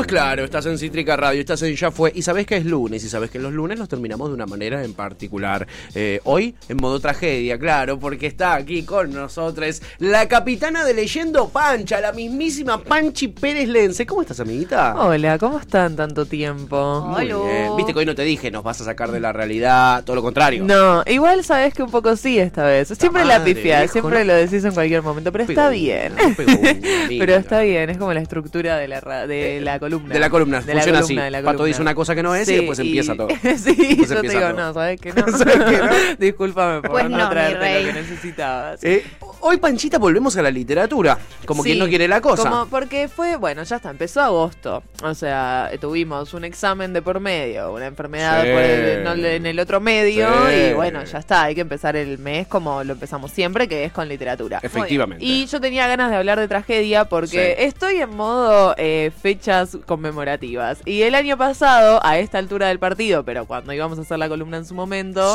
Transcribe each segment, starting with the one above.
Pues claro, estás en Cítrica Radio, estás en Ya Fue y sabes que es lunes y sabes que los lunes los terminamos de una manera en particular. Eh, hoy en modo tragedia, claro, porque está aquí con nosotros la capitana de Leyendo Pancha, la mismísima Panchi Pérez Lense. ¿Cómo estás, amiguita? Hola, ¿cómo están tanto tiempo? Muy bien. Viste que hoy no te dije, nos vas a sacar de la realidad, todo lo contrario. No, igual sabes que un poco sí esta vez. Siempre la, madre, pifia, viejo, siempre lo decís en cualquier momento, pero Pegó está una, bien. pegó pero está bien, es como la estructura de la, de la columna. De la columna, De la funciona columna, así. de la Pato columna. dice una cosa que no es y después empieza todo. sí, Después yo te digo, todo. no, ¿sabes que no? ¿Sabes que no? Discúlpame por Pues no, traerte lo que necesitabas. Eh, hoy, Panchita, volvemos a la literatura. Como quien no quiere la cosa. Como porque fue, bueno, ya está, empezó agosto. O sea, tuvimos un examen de por medio, una enfermedad Sí. por el- no, en el otro medio Sí. y bueno, ya está, hay que empezar el mes como lo empezamos siempre, que es con literatura. Efectivamente. Y yo tenía ganas de hablar de tragedia porque estoy en modo eh, fechas conmemorativas. Y el año pasado, a esta altura del partido, pero cuando íbamos a hacer la columna en su momento,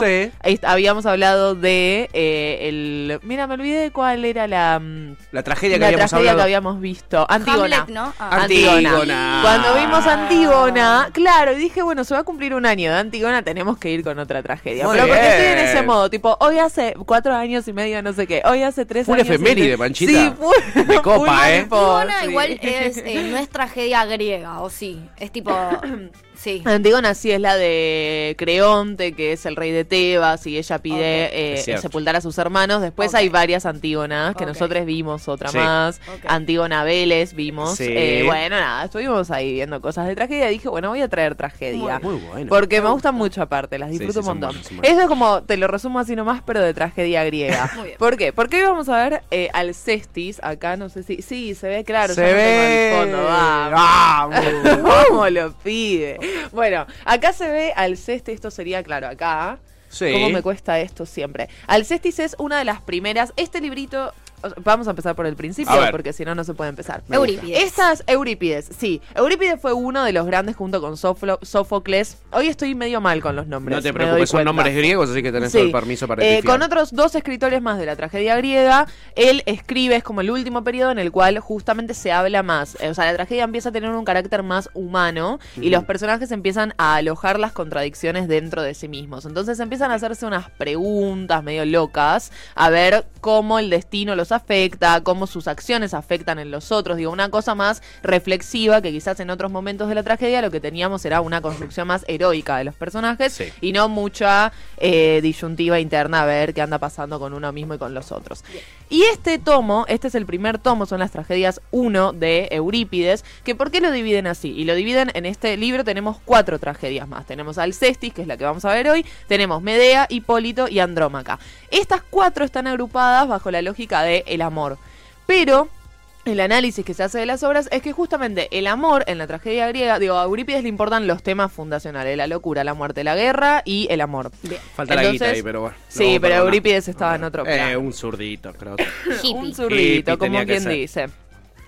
habíamos hablado de eh, el... Mira, me olvidé de cuál era la... mm, La tragedia que la habíamos tragedia que habíamos visto. Antígona. Hamlet, ¿no? Ah. Antígona. Cuando vimos Antígona, claro, y dije, bueno, se va a cumplir un año de Antígona, tenemos que ir con otra tragedia. Muy Pero porque bien. estoy en ese modo, tipo, hoy hace cuatro años y medio, no sé qué, hoy hace tres Full años. y efeméride. Panchita. Sí, full, Me copa, ¿eh? Antígona sí. igual es, eh, no es tragedia griega, ¿o sí? Es tipo... sí. Antígona sí es la de Creonte, que es el rey de Tebas, y ella pide eh, sepultar a sus hermanos. Después hay varias Antígonas, que nosotros vimos otra Sí. más. Antígona Vélez vimos. Sí. Eh, bueno, nada, estuvimos ahí viendo cosas de tragedia. Dije, bueno, voy a traer tragedia. Muy bueno. Porque me gustan mucho aparte, las disfruto sí, un montón. Eso es como, te lo resumo así nomás, pero de tragedia griega. Muy bien. ¿Por qué? Porque hoy vamos a ver eh, Alcestis, acá no sé si... Sí, se ve claro. Se ve. fondo, vamos. Vamos. ¿Cómo lo pide? Bueno, acá se ve Alcestis, esto sería claro acá. Sí. ¿Cómo me cuesta esto siempre? Alcestis es una de las primeras. Este librito. Vamos a empezar por el principio, porque si no, no se puede empezar. Me gusta. Eurípides. Estas Eurípides, sí. Eurípides fue uno de los grandes junto con Soflo- Sófocles. Hoy estoy medio mal con los nombres. No te preocupes, son nombres griegos, así que tenés Sí. todo el permiso para Eh. Con otros dos escritores más de la tragedia griega, él escribe, es como el último periodo en el cual justamente se habla más. Eh, O sea, la tragedia empieza a tener un carácter más humano y los personajes empiezan a alojar las contradicciones dentro de sí mismos. Entonces empiezan a hacerse unas preguntas medio locas, a ver cómo el destino los afecta, cómo sus acciones afectan en los otros. Digo, una cosa más reflexiva que quizás en otros momentos de la tragedia lo que teníamos era una construcción más heroica de los personajes Sí. y no mucha eh, disyuntiva interna a ver qué anda pasando con uno mismo y con los otros. Y este tomo, este es el primer tomo, son las tragedias 1 de Eurípides, que ¿por qué lo dividen así? Y lo dividen en este libro, tenemos cuatro tragedias más. Tenemos Alcestis, que es la que vamos a ver hoy, tenemos Medea, Hipólito y Andrómaca. Estas cuatro están agrupadas bajo la lógica de el amor. Pero el análisis que se hace de las obras es que justamente el amor en la tragedia griega, digo, a Eurípides le importan los temas fundacionales, la locura, la muerte, la guerra y el amor. Falta la guita ahí, pero bueno. Sí, No, pero perdona. Eurípides estaba en otro Eh, plano. un zurdito, creo. Un zurdito, Hippie como quien ser. dice.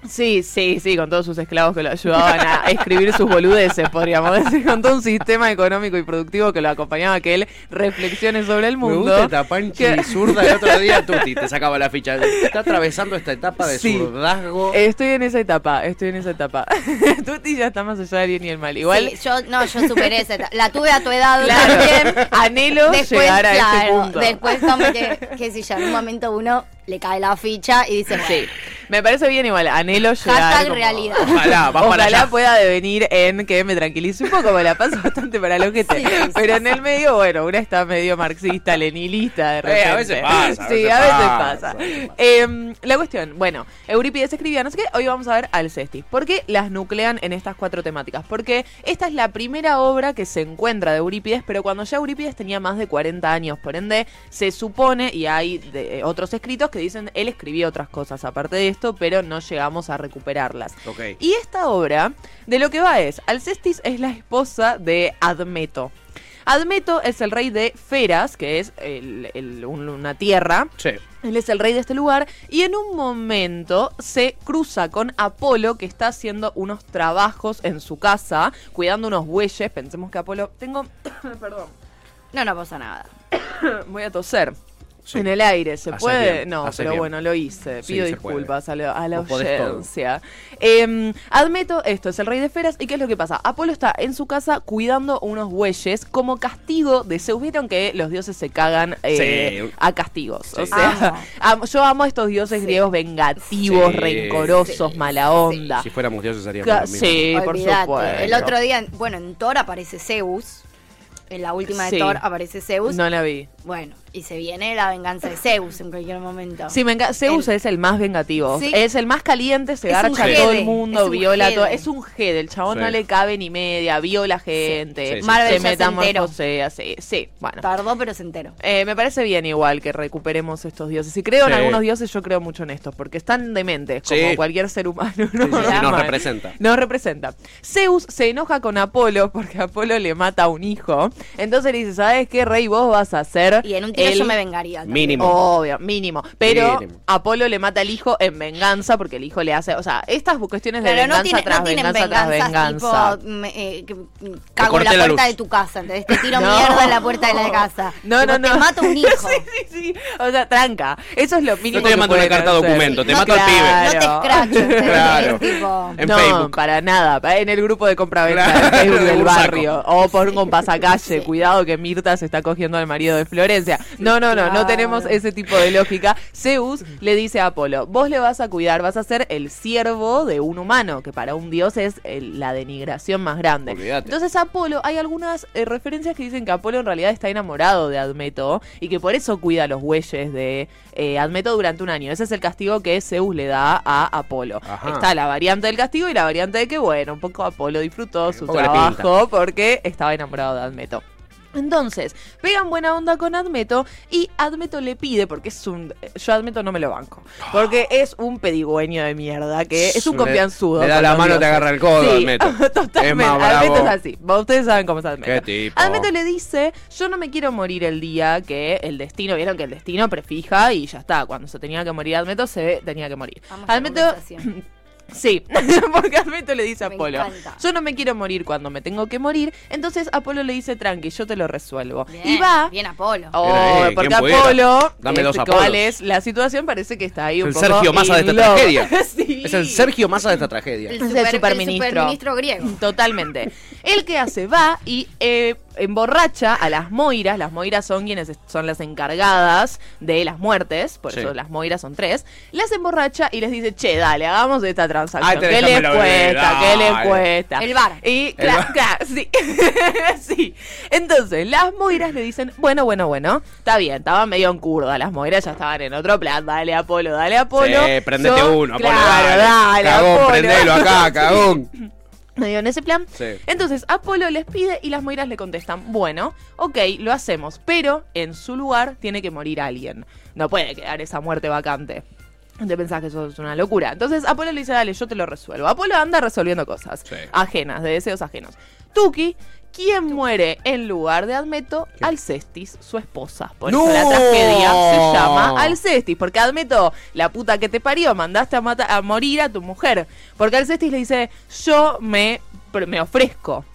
Sí, sí, sí, con todos sus esclavos que lo ayudaban a escribir sus boludeces, podríamos decir, con todo un sistema económico y productivo que lo acompañaba a que él reflexione sobre el Me mundo. gusta esta panchi Que- zurda el otro día, Tuti, te sacaba la ficha. Está atravesando esta etapa de Sí. zurdazgo. Estoy en esa etapa, estoy en esa etapa. Tuti ya está más allá del bien y el mal. Igual, Sí, yo, no, yo superé esa etapa. La tuve a tu edad claro, también. anhelo Después, llegar a ese claro, punto. después como que, qué sé yo, en un momento uno le cae la ficha y dice, Sí, me parece bien igual, anhelo llegar Hashtag como- realidad. Ojalá, va para Ojalá allá. pueda devenir en que me tranquilice un poco, me la paso bastante para lo que te. Sí, sí, Pero en el medio, bueno, una está medio marxista, lenilista de repente. Eh, a veces pasa, a Sí, veces a veces pasa, pasa. a veces pasa. Em, la cuestión, bueno, Eurípides escribía, no sé qué, hoy vamos a ver Alcestis. ¿Por qué las nuclean en estas cuatro temáticas? Porque esta es la primera obra que se encuentra de Eurípides, pero cuando ya Eurípides tenía más de 40 años, por ende, se supone, y hay de- eh, otros escritos que dicen, él escribió otras cosas aparte de esto, pero no llegamos a recuperarlas. Y esta obra, de lo que va es, Alcestis es la esposa de Admeto. Admeto es el rey de Feras, que es el- el- un- una tierra. Sí. Él es el rey de este lugar y en un momento se cruza con Apolo que está haciendo unos trabajos en su casa, cuidando unos bueyes. Pensemos que Apolo... Tengo... Perdón. No, no pasa nada. Voy a toser. Sí. En el aire, ¿se puede? bien, no, pero bien. bueno, lo hice. Pido disculpas a la, a la audiencia. Eh, Admeto, esto es el rey de esferas. ¿Y qué es lo que pasa? Apolo está en su casa cuidando unos bueyes como castigo de Zeus. Vieron que los dioses se cagan eh, Sí. a castigos. O sea, Amo. am- yo amo a estos dioses griegos vengativos, Sí. rencorosos, Sí. mala onda. Si fuéramos dioses haríamos lo mismo. sí, por supuesto. El otro día, bueno, en Thor aparece Zeus. En la última de Sí. Thor aparece Zeus. No la vi. Bueno, y se viene la venganza de Zeus en cualquier momento. Sí, venga, Zeus El- es el más vengativo. Sí. Es el más caliente, se garcha a todo el mundo, viola todo. Es un jede, el chabón Sí. no le cabe ni media, viola gente, Sí, sí. Marvel se metamorfosea, sí, sí, bueno. Tardó, pero se enteró. Eh, me parece bien igual que recuperemos estos dioses. Si creo en algunos dioses, yo creo mucho en estos, porque están dementes, como cualquier ser humano. Sí, sí, sí, nos representa. Nos representa. Zeus se enoja con Apolo porque Apolo le mata a un hijo. Entonces le dice, ¿sabes qué, rey? Vos vas a ser Y en un tiro el yo me vengaría. también. Mínimo. Obvio, mínimo. Pero Mínimo. Apolo le mata al hijo en venganza porque el hijo le hace. O sea, estas cuestiones de Pero no, venganza tiene, tras no tienen venganza tras venganza. tipo, me, eh, que, mm, cago en la la puerta luz. de tu casa, ¿entendés? Te tiro No. mierda en la puerta de la casa. No, Tipo, no, no. Te mato un hijo. sí, sí, sí. O sea, tranca. Eso es lo mínimo. No te mando una carta hacer. documento, te No mato al te- pibe. No te escracho. Claro. Tipo, En no, Facebook. para nada. En el grupo de compraventa Claro, del barrio. O pongo un pasacalle. Cuidado que Mirta se está cogiendo al marido de Florencia. No, no, no. No tenemos ese tipo de lógica. Zeus le dice a Apolo: Vos le vas a cuidar, vas a ser el siervo de un humano, que para un dios es el- la denigración más grande. Olvídate. Entonces, Apolo, hay algunas eh, referencias que dicen que Apolo en realidad está enamorado de Admeto y que por eso cuida los bueyes de eh, Admeto durante un año. Ese es el castigo que Zeus le da a Apolo. Ajá. Está la variante del castigo y la variante de que, bueno, un poco Apolo disfrutó su trabajo porque estaba enamorado de Admeto. Entonces, pegan buena onda con Admeto y Admeto le pide, porque es un. Yo Admeto no me lo banco. Porque es un pedigüeño de mierda, que es un confianzudo. le da la mano, te dioses. agarra el codo, Sí, Admeto. Totalmente. Es más Admeto es así. Ustedes saben cómo es Admeto. Qué tipo. Admeto le dice: Yo no me quiero morir el día que el destino. Vieron que el destino prefija y ya está. Cuando se tenía que morir Admeto, se tenía que morir. Admeto. Sí, porque Admeto le dice a Me Apolo, encanta. yo no me quiero morir cuando me tengo que morir, entonces Apolo le dice, tranqui, yo te lo resuelvo. Bien, y va... Bien Apolo. Oh, eh, porque. Apolo, Dame dos este, Apolos. ¿cuál es la situación? Parece que está ahí Es un el poco Sergio Massa de esta tragedia. Sí. Es el Sergio Massa de esta tragedia. El Es el super- superministro. el superministro griego. Totalmente. El que hace va y eh, emborracha a las moiras. Las moiras son quienes son las encargadas de las muertes. Por Sí. eso las moiras son tres. Las emborracha y les dice, che, dale, hagamos esta transacción. Ay, ¿Qué les cuesta? ¿Qué les cuesta? El bar. Y claro, claro, sí. sí. Entonces, las moiras le dicen, bueno, bueno, bueno, está bien, estaban medio en curda, las moiras ya estaban en otro plan, dale Apolo, dale Apolo. Sí, prendete Yo- uno, Apolo, claro, dale. dale, Cagón, Apolo. prendelo acá, cagón. Medio en ese plan. Sí. Entonces, Apolo les pide y las moiras le contestan, bueno, ok, lo hacemos, pero en su lugar tiene que morir alguien. No puede quedar esa muerte vacante. Te pensás que eso es una locura. Entonces Apolo le dice, dale, yo te lo resuelvo. Apolo anda resolviendo cosas Sí. ajenas, de deseos ajenos. Tuki, ¿quién muere en lugar de Admeto? Alcestis, su esposa. Por eso la tragedia se llama Alcestis. Porque Admeto, la puta que te parió, mandaste a, mata- a morir a tu mujer. Porque Alcestis le dice, yo me, me ofrezco.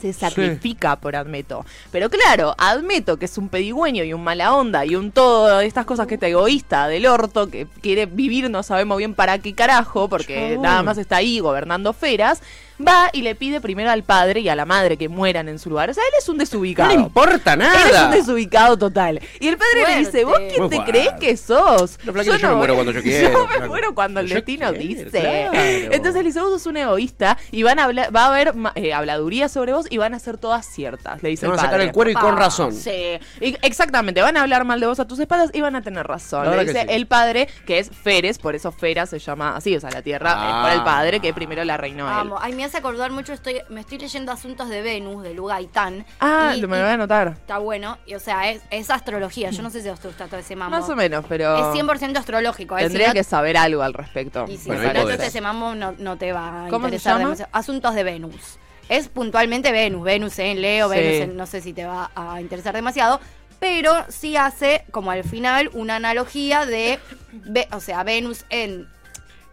Se sacrifica por Admeto. Pero claro, Admeto, que es un pedigüeño y un mala onda y un todo de estas cosas que está egoísta del orto, que quiere vivir no sabemos bien para qué carajo, porque nada más está ahí gobernando feras, va y le pide primero al padre y a la madre que mueran en su lugar. O sea, él es un No desubicado. le importa Él es un nada. desubicado total. Y el padre le dice, ¿vos quién Muy te crees que sos? No, yo me muero cuando yo quiero, Yo me muero cuando el Yo destino quiero, dice. claro. Entonces le dice, vos sos un egoísta y van a hablar, va a haber eh, habladuría sobre vos y van a ser todas ciertas, le dice Te el van a sacar padre. el cuero y con Ah, razón. Sí, y- exactamente, van a hablar mal de vos a tus espaldas y van a tener razón. Le dice sí. el padre, que es Feres, por eso Fera se llama así, o sea, la tierra es por el Ah. padre que primero la reinó él. Vamos, ay, me hace acordar mucho, estoy, me estoy leyendo Asuntos de Venus, de Lu Gaitán. Ah, y- me lo voy a anotar. Está bueno, y, o sea, es, es astrología, yo no sé si a usted gusta todo ese mambo. Más o menos, pero Es 100% astrológico. ¿eh? tendría Si no- que saber algo al respecto. Y si Bueno, no ese mambo no, no te va a ¿Cómo se interesar llama? demasiado. Asuntos de Venus. Es puntualmente Venus, Venus en Leo, Sí. Venus en, no sé si te va a interesar demasiado, pero sí hace como al final una analogía de, o sea, Venus en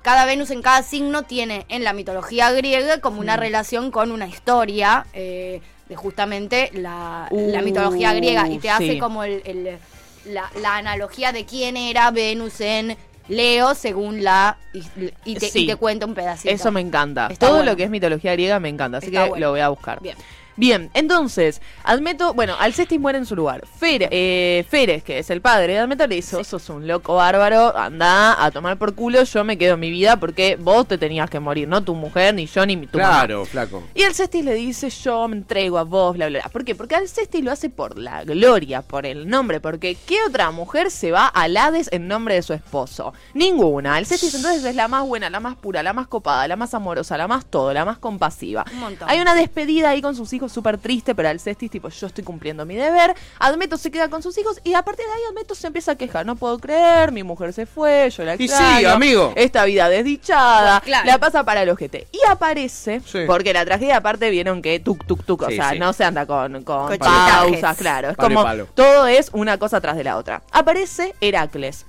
cada Venus en cada signo tiene en la mitología griega como Mm. una relación con una historia eh, de justamente la, la Uh, mitología griega y te hace como el, el- la, la analogía de quién era Venus en Leo según la. y, y te, Sí. y te cuenta un pedacito. Eso me encanta. Está Todo bueno. lo que es mitología griega me encanta, así Está que bueno. lo voy a buscar. Bien. Bien, entonces, Admeto, bueno, Alcestis muere en su lugar. Fer, eh, Feres, que es el padre de Admeto, le dice, "Vos sos un loco bárbaro, anda a tomar por culo, yo me quedo en mi vida porque vos te tenías que morir, no tu mujer, ni yo, ni mi- tu mamá". Claro, flaco. Y Alcestis le dice, yo me entrego a vos, bla, bla, bla. ¿Por qué? Porque Alcestis lo hace por la gloria, por el nombre. Porque ¿qué otra mujer se va al Hades en nombre de su esposo? Ninguna. Alcestis entonces es la más buena, la más pura, la más copada, la más amorosa, la más todo, la más compasiva. Un montón. Hay una despedida ahí con sus hijos súper triste, pero Alcestis tipo, yo estoy cumpliendo mi deber. Admeto se queda con sus hijos y a partir de ahí Admeto se empieza a quejar. No puedo creer, mi mujer se fue, yo la Y sí, extraño, amigo. Esta vida desdichada, Pues, claro. la pasa para el ojete. Y aparece, Sí. porque la tragedia aparte vieron que tuk tuk tuk, o Sí, sea, sí. no se anda con, con pausas, claro. Es Palo como palo. todo es una cosa tras de la otra. Aparece Heracles.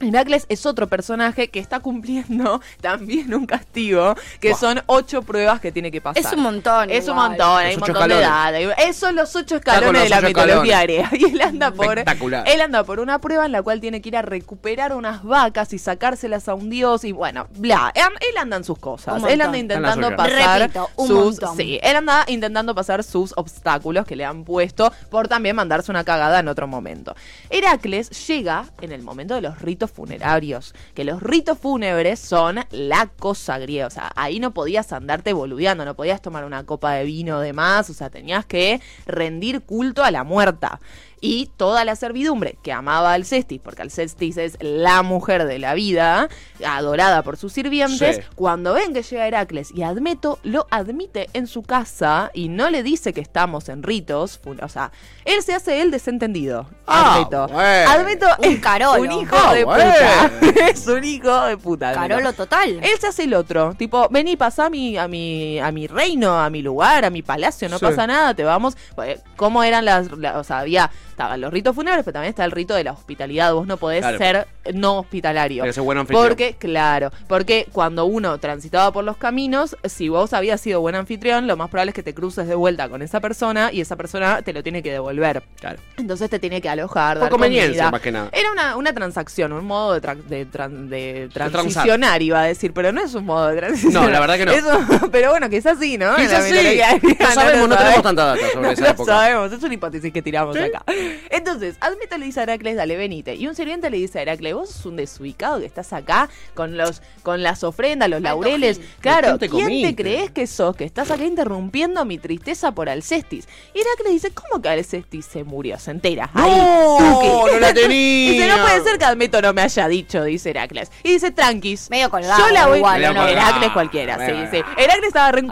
Heracles es otro personaje que está cumpliendo también un castigo, que son ocho pruebas que tiene que pasar. Es un montón. Es un montón, hay un montón de edad. Esos son los ocho escalones de la mitología griega. Y él anda por. Espectacular. Él anda por una prueba en la cual tiene que ir a recuperar unas vacas y sacárselas a un dios. Y bueno, bla. Él, él anda en sus cosas. Él anda intentando pasar Repito, un sus. montón. Sí, él anda intentando pasar sus obstáculos que le han puesto por también mandarse una cagada en otro momento. Heracles llega en el momento de los ritos funerarios. Que los ritos fúnebres son la cosa griega. O sea, ahí no podías andarte boludeando, no podías tomar una copa de vino de más. O sea, tenías que rendir culto a la muerta. Y toda la servidumbre que amaba a Alcestis, porque Alcestis es la mujer de la vida, adorada por sus sirvientes, Sí. cuando ven que llega Heracles y Admeto lo admite en su casa y no le dice que estamos en ritos, o sea, él se hace el desentendido. Ah, Admeto. bueno. Admeto Un es carolo. un hijo Ah, de bueno. puta. es un hijo de puta. Admeto. Carolo total. Él se hace el otro, tipo, vení, pasá a mi, a mi, a mi reino, a mi lugar, a mi palacio, no Sí. pasa nada, te vamos. Pues, ¿Cómo eran las, la- o sea, había, estaban los ritos fúnebres, pero también está el rito de la hospitalidad, vos no podés Claro. ser no hospitalario. Ser buen anfitrión. Porque, claro, porque cuando uno transitaba por los caminos, si vos habías sido buen anfitrión, lo más probable es que te cruces de vuelta con esa persona y esa persona te lo tiene que devolver. Claro. Entonces te tiene que alojar, Por dar conveniencia, comida. más que nada. Era una, una transacción, un modo de, tra- de, tran- de transar. transicionar, iba a decir, pero no es un modo de transicionar. No, la verdad que no. Eso- pero bueno, quizás sí, ¿no? Quizás sí. No sabemos, no tenemos tanta data sobre No esa época. sabemos, es una hipótesis que tiramos ¿Sí? acá. Entonces, Admeto le dice a Heracles, dale, venite. Y un sirviente le dice a Heracles, vos sos un desubicado que estás acá con los con las ofrendas, los laureles. Claro, ¿Quién te crees que sos? Que estás acá interrumpiendo mi tristeza por Alcestis. Y Heracles dice, ¿cómo que Alcestis se murió? Se entera. ¡No! ¡No la tenía! Dice, no puede ser que Admeto no me haya dicho, dice Heracles. Y dice, tranquis. Medio colgado, Yo la voy igual, no. Heracles cualquiera, sí, sí. Heracles estaba re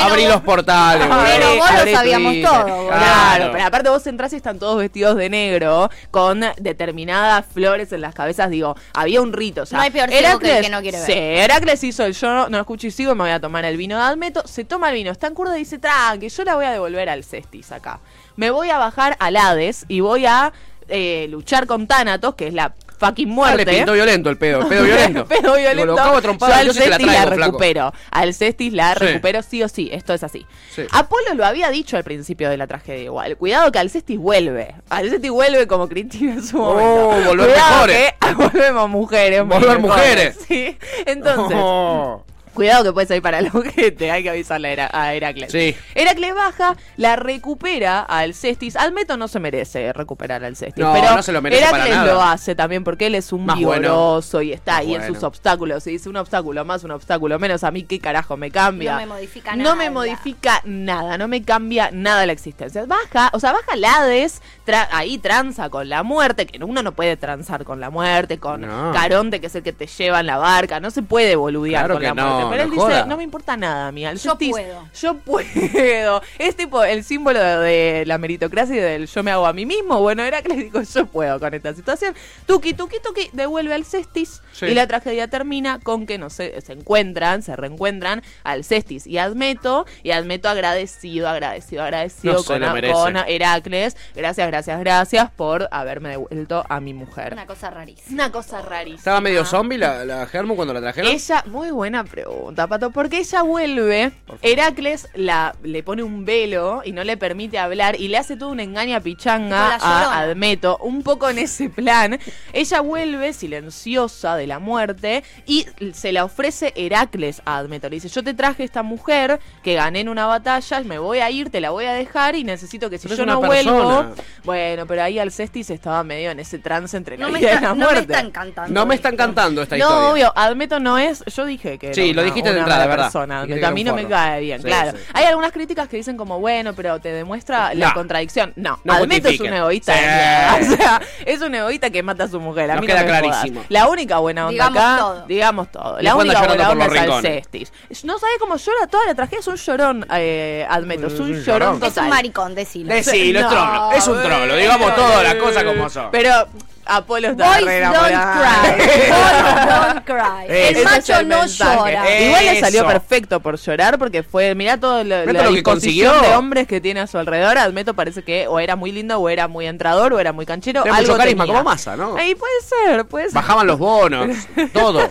Abrí los portales. Pero vos lo sabíamos todo. Claro, pero aparte vos entrás y están todos vestidos de negro con determinadas flores en las cabezas. Digo, había un rito. O sea, No hay peor ciego que el que no quiere ver. Sí, Heracles hizo el yo no escucho y sigo me voy a tomar el vino de Admeto. Se toma el vino, está en curda y dice, tranqui, yo la voy a devolver al Cestis acá. Me voy a bajar al Hades y voy a eh, luchar con Thanatos, que es la fucking Ah, muerte. le pintó violento el pedo, el pedo violento. Pedo violento. Trompar, Yo yo al la Cestis la, flaco. recupero. Al Cestis la Sí. recupero sí o sí. Esto es así. Sí. Apolo lo había dicho al principio de la tragedia igual. Cuidado que Alcestis vuelve. Alcestis vuelve como Cristina en su Oh, momento. volver Cuidado mejores. que volvemos mujeres. Volver mejores. mujeres. Sí. Entonces, Oh. Cuidado que puede salir para el ojete, hay que avisarle a, Hera- a Heracles. Sí. Heracles baja, la recupera al Cestis. Almeto no se merece recuperar al Cestis, No, pero no se lo merece para Heracles nada. lo hace también porque él es un Más bueno. y está Más ahí en sus obstáculos. Y dice un obstáculo más, un obstáculo menos, a mí qué carajo me cambia. No me modifica No nada. me modifica nada, no me cambia nada la existencia. Baja, o sea, baja el Hades, tra- ahí tranza con la muerte, que uno no puede transar con la muerte, con No. Caronte, que es el que te lleva en la barca, no se puede boludear Claro con que la muerte. no, Pero él no dice, joda. no me importa nada, a mí. Al Yo puedo. Yo puedo. Es tipo el símbolo de la meritocracia y del yo me hago a mí mismo. Bueno, era que digo, yo puedo con esta situación. Tuki, tuki, tuki, devuelve al Cestis. Sí. Y la tragedia termina con que no se, se encuentran, se reencuentran al Cestis y Admeto. Y Admeto agradecido, agradecido, agradecido No con, con Heracles. Gracias, gracias, gracias por haberme devuelto a mi mujer. Una cosa rarísima. Una cosa rarísima. ¿Estaba medio zombie la, la Germu cuando la trajeron? Ella, muy buena pregunta. Pregunta, Pato, porque ella vuelve, Heracles la, le pone un velo y no le permite hablar y le hace todo un engaño a pichanga a Admeto, un poco en ese plan. Ella vuelve silenciosa de la muerte y se la ofrece Heracles a Admeto. Le dice, yo te traje esta mujer que gané en una batalla, me voy a ir, te la voy a dejar y necesito que si Pero yo no persona. vuelvo... Bueno, pero ahí Alcestis estaba medio en ese trance entre la No vida y la no me muerte. está encantando. No me está esto. encantando esta No, historia. obvio, Admeto no es. Yo dije que. Sí, lo una- dijiste de una entrada, mala ¿verdad? persona. A mí no me cae bien, Sí, claro. sí. Hay algunas críticas que dicen como, bueno, pero te demuestra la No. contradicción. No, No Admeto es un justifiquen. egoísta Sí. de mierda. O sea, es un egoísta que mata a su mujer. A Nos mí queda no me jodas. clarísimo. La única buena onda Digamos acá, todo. digamos todo. La después anda única llorando buena por onda los es rincones. Alcestis. No sabe cómo llora toda la tragedia. Es un llorón, eh, Admeto. Es un llorón. Es un maricón, decilo. Decí- Sí, lo es trolo, es un trolo, digamos todas las cosas como son. Pero Apolo está Boys don't cry. Boys don't cry. El es macho el no mensaje. llora. Eh, Igual le salió perfecto por llorar porque fue, mirá todo lo, la lo que disposición consiguió. de hombres que tiene a su alrededor. Admeto parece que o era muy lindo o era muy entrador o era muy canchero. Tiene algo mucho carisma, tenía. como Massa, ¿no? Ahí puede ser, puede ser. Bajaban los bonos, todo.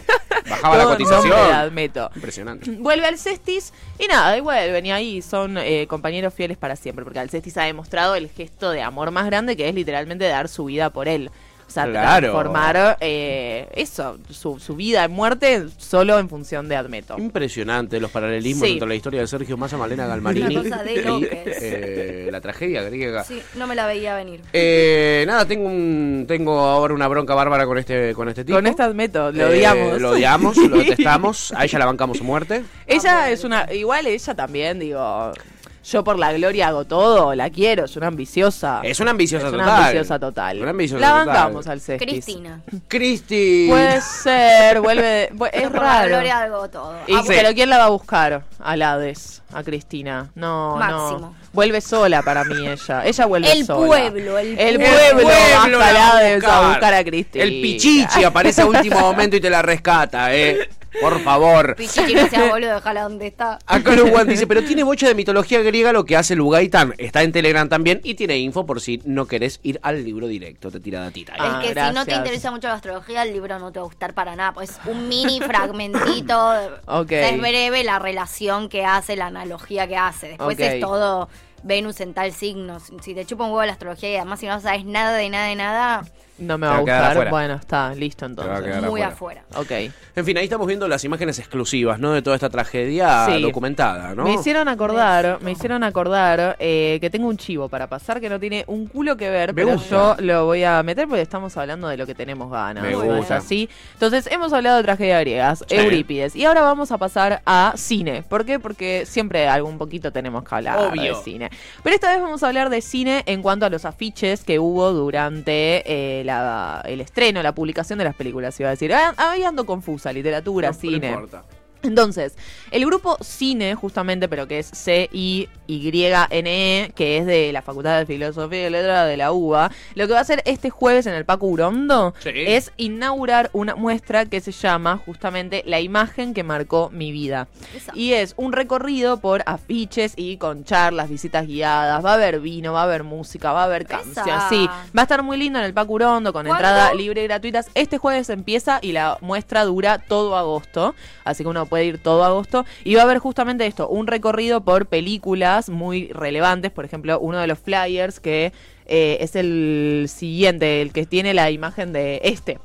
Bajaba la nombre cotización. Admeto. Impresionante. Vuelve al Cestis y nada, y vuelven y ahí son eh, compañeros fieles para siempre, porque Alcestis ha demostrado el gesto de amor más grande que es literalmente dar su vida por él. O sea, Claro. transformar eh, eso, su, su vida en muerte solo en función de Admeto. Impresionante los paralelismos Sí. entre la historia de Sergio Massa, Malena Galmarini Una cosa de y eh, la tragedia griega. Sí, no me la veía venir. Eh, nada, tengo un, tengo ahora una bronca bárbara con este con este tipo. Con este Admeto, lo Eh, odiamos. Lo odiamos, lo detestamos. A ella la bancamos a muerte. Ella es una, igual ella también, digo, yo por la gloria hago todo, la quiero, es una ambiciosa. Es una ambiciosa Es una total. ambiciosa total. Una ambiciosa la total. bancamos al Cestis. Cristina. Cristi. Puede ser, vuelve, de- bu- es por la raro. gloria hago todo. Y, Ah, Pero ¿quién la va a buscar? A Hades, a Cristina. No, Máximo. no. Vuelve sola para mí ella. Ella vuelve El sola. pueblo, el pueblo. pueblo. la hasta el va a Hades a buscar a Cristina. El Pichichi aparece a último momento y te la rescata, eh. Por favor. Pichichi, no seas boludo, déjala donde está. Acá dice, pero tiene bocha de mitología griega lo que hace Lugaitán. Está en Telegram también y tiene info por si no querés ir al libro directo. Te tira datita. Ah, es que si no te interesa mucho la astrología, el libro no te va a gustar para nada. Pues es un mini fragmentito. Es breve la relación que hace, la analogía que hace. Después es todo Venus en tal signo. Si te chupa un huevo la astrología y además si no sabes nada de nada de nada, No me va a gustar. Bueno, está, listo entonces. muy afuera. afuera. Ok. En fin, ahí estamos viendo las imágenes exclusivas, ¿no? De toda esta tragedia Sí. documentada, ¿no? Me hicieron acordar, me hicieron acordar eh, que tengo un chivo para pasar que no tiene un culo que ver, Me pero gusta. yo lo voy a meter porque estamos hablando de lo que tenemos ganas. Me ¿no es gusta. así? Entonces, hemos hablado de tragedias griegas, Sí. Eurípides, y ahora vamos a pasar a cine. ¿Por qué? Porque siempre algún poquito tenemos que hablar Obvio. de cine. Pero esta vez vamos a hablar de cine en cuanto a los afiches que hubo durante eh, la- el estreno, la publicación de las películas, iba a decir. Ah, Ahí ando confusa, literatura, No- no cine. importa. Entonces, el grupo Cine, justamente, pero que es C-I-Y-N-E, E, que es de la Facultad de Filosofía y Letras de la UBA, lo que va a hacer este jueves en el Paco Urondo Sí. es inaugurar una muestra que se llama justamente La imagen que marcó mi vida. Esa. Y es un recorrido por afiches y con charlas, visitas guiadas, va a haber vino, va a haber música, va a haber canciones. Esa. Sí, va a estar muy lindo en el Paco Urondo con ¿Cuándo? entrada libre y gratuitas. Este jueves empieza y la muestra dura todo agosto, así que uno puede ir todo agosto y va a haber justamente esto, un recorrido por películas muy relevantes, por ejemplo, uno de los flyers que eh, es el siguiente, el que tiene la imagen de este.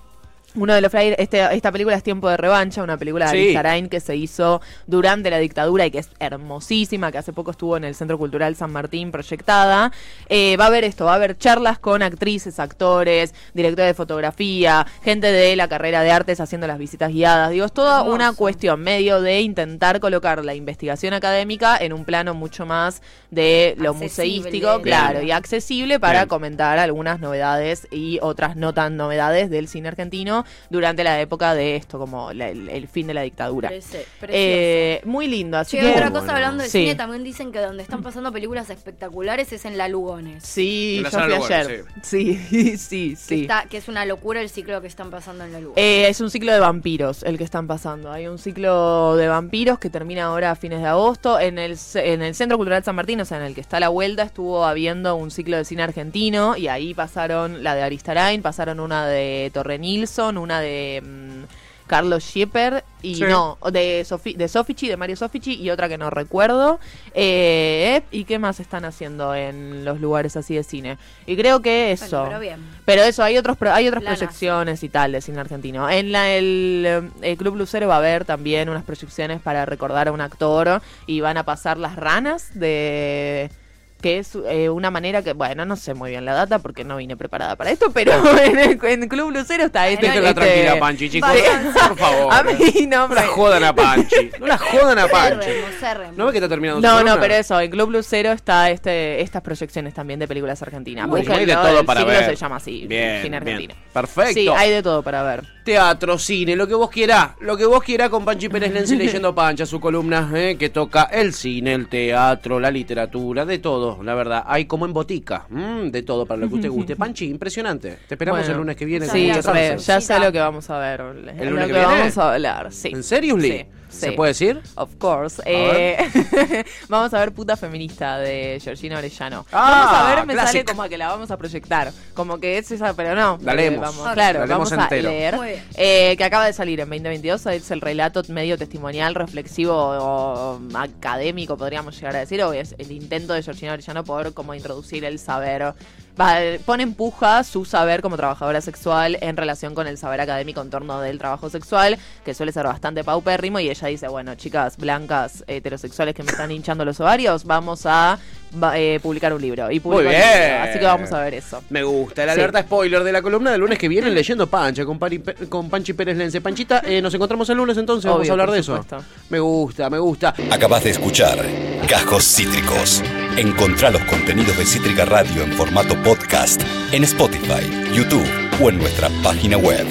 Uno de los flyers, este, esta película es Tiempo de Revancha, una película de Sí. Aristarain que se hizo durante la dictadura y que es hermosísima, que hace poco estuvo en el Centro Cultural San Martín proyectada. Eh, va a haber esto, va a haber charlas con actrices, actores, directores de fotografía, gente de la carrera de artes haciendo las visitas guiadas. Digo, es toda Hermoso. una cuestión medio de intentar colocar la investigación académica en un plano mucho más de lo Accesible. museístico, claro, y accesible para Bien. comentar algunas novedades y otras no tan novedades del cine argentino durante la época de esto, como la- el, el fin de la dictadura. Eh, muy lindo, así que... otra cosa hablando de Sí. cine, también dicen que donde están pasando películas espectaculares es en la Lugones. Sí, yo fui Lugones, ayer. Sí, sí, Que, sí. está- que es una locura el ciclo que están pasando en la Lugones. Eh, es un ciclo de vampiros el que están pasando. Hay un ciclo de vampiros que termina ahora a fines de agosto. En el, en el Centro Cultural San Martín, o sea, en el que está la vuelta, estuvo habiendo un ciclo de cine argentino y ahí pasaron la de Aristarain, pasaron una de Torre Nilsson, una de... mm, Carlos Schieper y Sí. no, de, Sofi, de Sofici, de Mario Sofici y otra que no recuerdo. Eh, ¿Y qué más están haciendo en los lugares así de cine? Y creo que eso. Bueno, pero bien. Pero eso, hay otros hay otras Planas. proyecciones y tal de cine argentino. En la, el, eh, el Club Lucero va a haber también unas proyecciones para recordar a un actor y van a pasar las ranas de que es eh, una manera que, bueno, no sé muy bien la data porque no vine preparada para esto, pero en el, en Club Lucero está este... Déjenla este- tranquila, Panchi, chicos. Por favor. A mí no No la jodan a Panchi. No la jodan a Panchi. Cerremos, cerremos. ¿No ve que está terminando su No, no, pero eso, en Club Lucero está este, estas proyecciones también de películas argentinas. Muy hay de todo para ver. se llama así, Bien, cine bien. argentino. Perfecto. Sí, hay de todo para ver. Teatro, cine, lo que vos quieras, lo que vos quieras con Panchi Pérez Lenzi leyendo Pancha, su columna eh, que toca el cine, el teatro, la literatura, de todo, la verdad. Hay como en botica, mm, de todo para lo que usted guste. Panchi, impresionante. Te esperamos Bueno, el lunes que viene. Sí, re, ya sé lo que vamos a ver. ¿El lunes que, que viene? vamos a hablar, sí. ¿En serio, Uli? Sí, ¿Se sí. puede decir? Of course. Eh, vamos a ver Puta Feminista de Georgina Orellano. Ah, vamos a ver, me classic. sale como a que la vamos a proyectar. Como que es esa, pero no. La eh, leemos. Vamos, Ok. claro, La leemos vamos a entero. leer. Muy bien. eh, que acaba de salir en 2022. Es el relato medio testimonial, reflexivo, o, académico, podríamos llegar a decir. O es el intento de Georgina Orellano por como introducir el saber. Va, pone en puja su saber como trabajadora sexual en relación con el saber académico en torno del trabajo sexual, que suele ser bastante paupérrimo. Y ella dice: Bueno, chicas blancas heterosexuales que me están hinchando los ovarios, vamos a va- eh, publicar un libro. Y Muy libro. bien. Así que vamos a ver eso. Me gusta. Sí. alerta spoiler de la columna del lunes que viene leyendo Pancha con, Pari- con Panchi Pérez Lense. Panchita, eh, nos encontramos el lunes entonces. vamos a hablar de eso. Me gusta, me gusta. Acabas de escuchar Cajos Cítricos. Encontrá los contenidos de Cítrica Radio en formato podcast en Spotify, YouTube o en nuestra página web.